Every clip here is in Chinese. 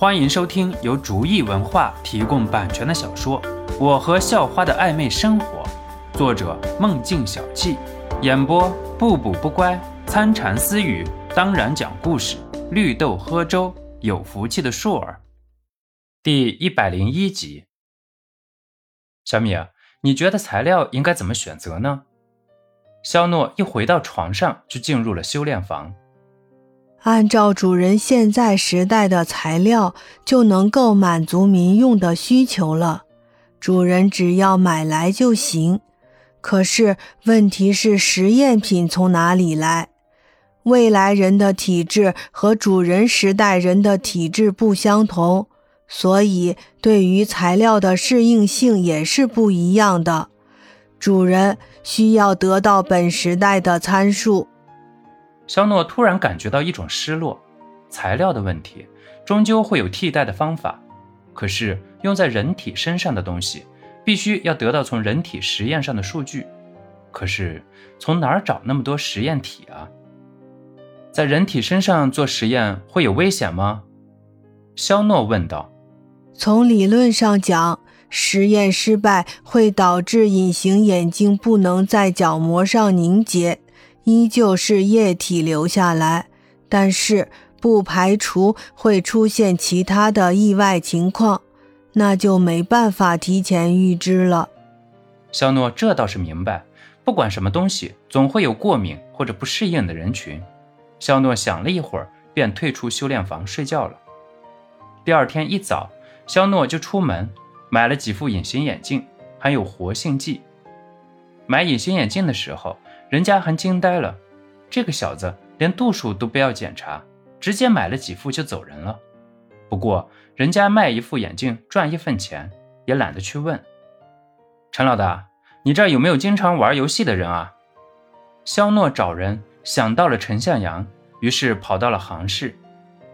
欢迎收听由竹意文化提供版权的小说《我和校花的暧昧生活》，作者梦境小憩，演播不补不乖、参禅私语，当然讲故事，绿豆喝粥，有福气的硕儿。第一百零一集，小米，你觉得材料应该怎么选择呢？肖诺一回到床上，就进入了修炼房。按照主人现在时代的材料，就能够满足民用的需求了。主人只要买来就行。可是问题是，实验品从哪里来？未来人的体质和主人时代人的体质不相同，所以对于材料的适应性也是不一样的。主人需要得到本时代的参数。肖诺突然感觉到一种失落，材料的问题终究会有替代的方法，可是用在人体身上的东西，必须要得到从人体实验上的数据，可是从哪儿找那么多实验体啊？在人体身上做实验会有危险吗？肖诺问道。从理论上讲，实验失败会导致隐形眼镜不能在角膜上凝结。依旧是液体留下来，但是不排除会出现其他的意外情况，那就没办法提前预知了。肖诺这倒是明白，不管什么东西，总会有过敏或者不适应的人群。肖诺想了一会儿，便退出修炼房睡觉了。第二天一早，肖诺就出门买了几副隐形眼镜，还有活性剂。买隐形眼镜的时候。人家还惊呆了，这个小子连度数都不要检查，直接买了几副就走人了。不过人家卖一副眼镜赚一份钱，也懒得去问。陈老大，你这儿有没有经常玩游戏的人啊？肖诺找人想到了陈向阳，于是跑到了行市。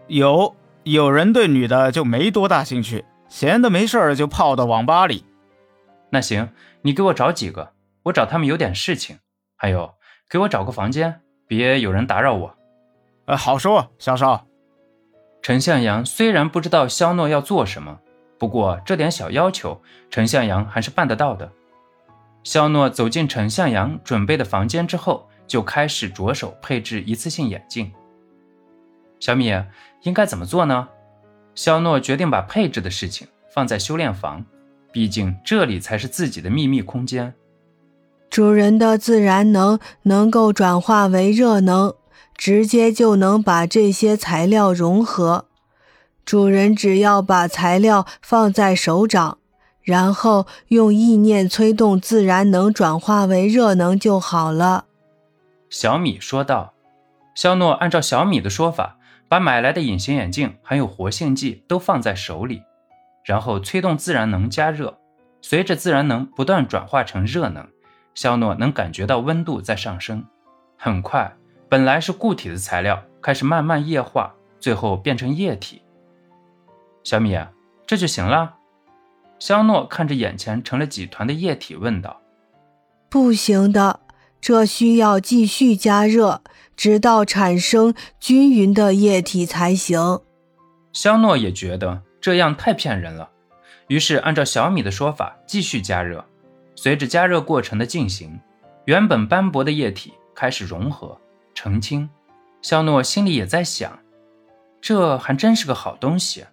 有有人对女的就没多大兴趣，闲的没事儿就泡到网吧里。那行，你给我找几个，我找他们有点事情。还有，给我找个房间，别有人打扰我。呃，好说，小少。陈向阳虽然不知道肖诺要做什么，不过这点小要求，陈向阳还是办得到的。肖诺走进陈向阳准备的房间之后，就开始着手配置一次性眼镜。小米应该怎么做呢？肖诺决定把配置的事情放在修炼房，毕竟这里才是自己的秘密空间。主人的自然能能够转化为热能，直接就能把这些材料融合。主人只要把材料放在手掌，然后用意念催动自然能转化为热能就好了。小米说道。肖诺按照小米的说法，把买来的隐形眼镜还有活性剂都放在手里，然后催动自然能加热，随着自然能不断转化成热能。肖诺能感觉到温度在上升，很快，本来是固体的材料开始慢慢液化，最后变成液体。小米，这就行了。肖诺看着眼前成了几团的液体，问道：“不行的，这需要继续加热，直到产生均匀的液体才行。”肖诺也觉得这样太骗人了，于是按照小米的说法继续加热。随着加热过程的进行，原本斑驳的液体开始融合澄清。肖诺心里也在想，这还真是个好东西。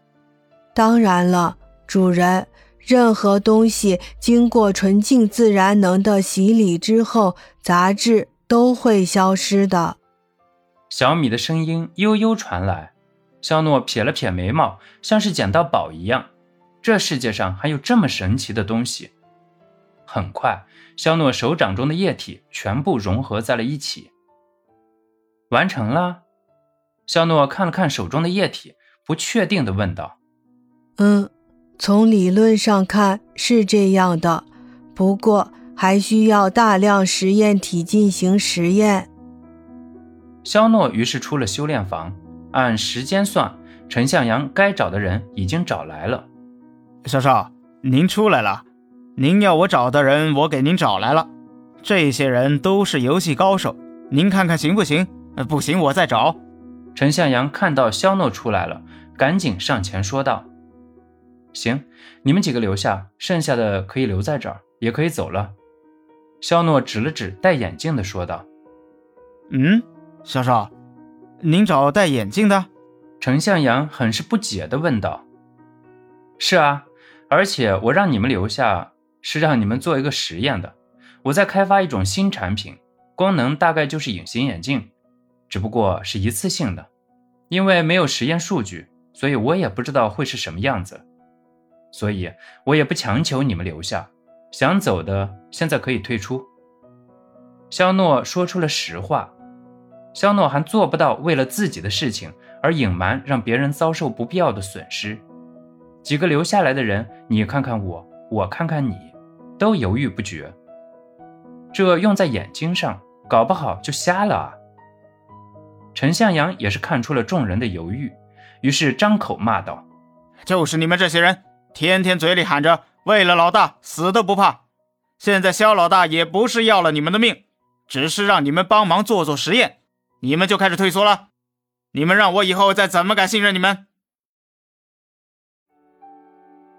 当然了，主人，任何东西经过纯净自然能的洗礼之后，杂质都会消失的。小米的声音悠悠传来。肖诺撇了撇眉毛，像是捡到宝一样。这世界上还有这么神奇的东西。很快，肖诺手掌中的液体全部融合在了一起。完成了。肖诺看了看手中的液体，不确定地问道：“嗯，从理论上看是这样的，不过还需要大量实验体进行实验。”肖诺于是出了修炼房，按时间算，陈向阳该找的人已经找来了。少少，您出来了。您要我找的人，我给您找来了。这些人都是游戏高手，您看看行不行？不行，我再找。陈向阳看到肖诺出来了，赶紧上前说道：“行，你们几个留下，剩下的可以留在这儿，也可以走了。”肖诺指了指戴眼镜的，说道：“嗯，肖少，您找戴眼镜的？”陈向阳很是不解的问道：“是啊，而且我让你们留下，是让你们做一个实验的。我在开发一种新产品，功能大概就是隐形眼镜。”只不过是一次性的，因为没有实验数据，所以我也不知道会是什么样子，所以我也不强求你们留下，想走的现在可以退出。肖诺说出了实话，肖诺还做不到为了自己的事情而隐瞒，让别人遭受不必要的损失。几个留下来的人，你看看我，我看看你，都犹豫不决。这用在眼睛上，搞不好就瞎了啊！陈向阳也是看出了众人的犹豫，于是张口骂道：“就是你们这些人，天天嘴里喊着为了老大死都不怕。现在肖老大也不是要了你们的命，只是让你们帮忙做做实验，你们就开始退缩了。你们让我以后再怎么敢信任你们？”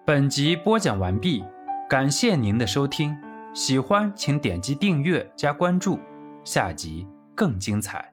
本集播讲完毕，感谢您的收听，喜欢请点击订阅加关注，下集更精彩。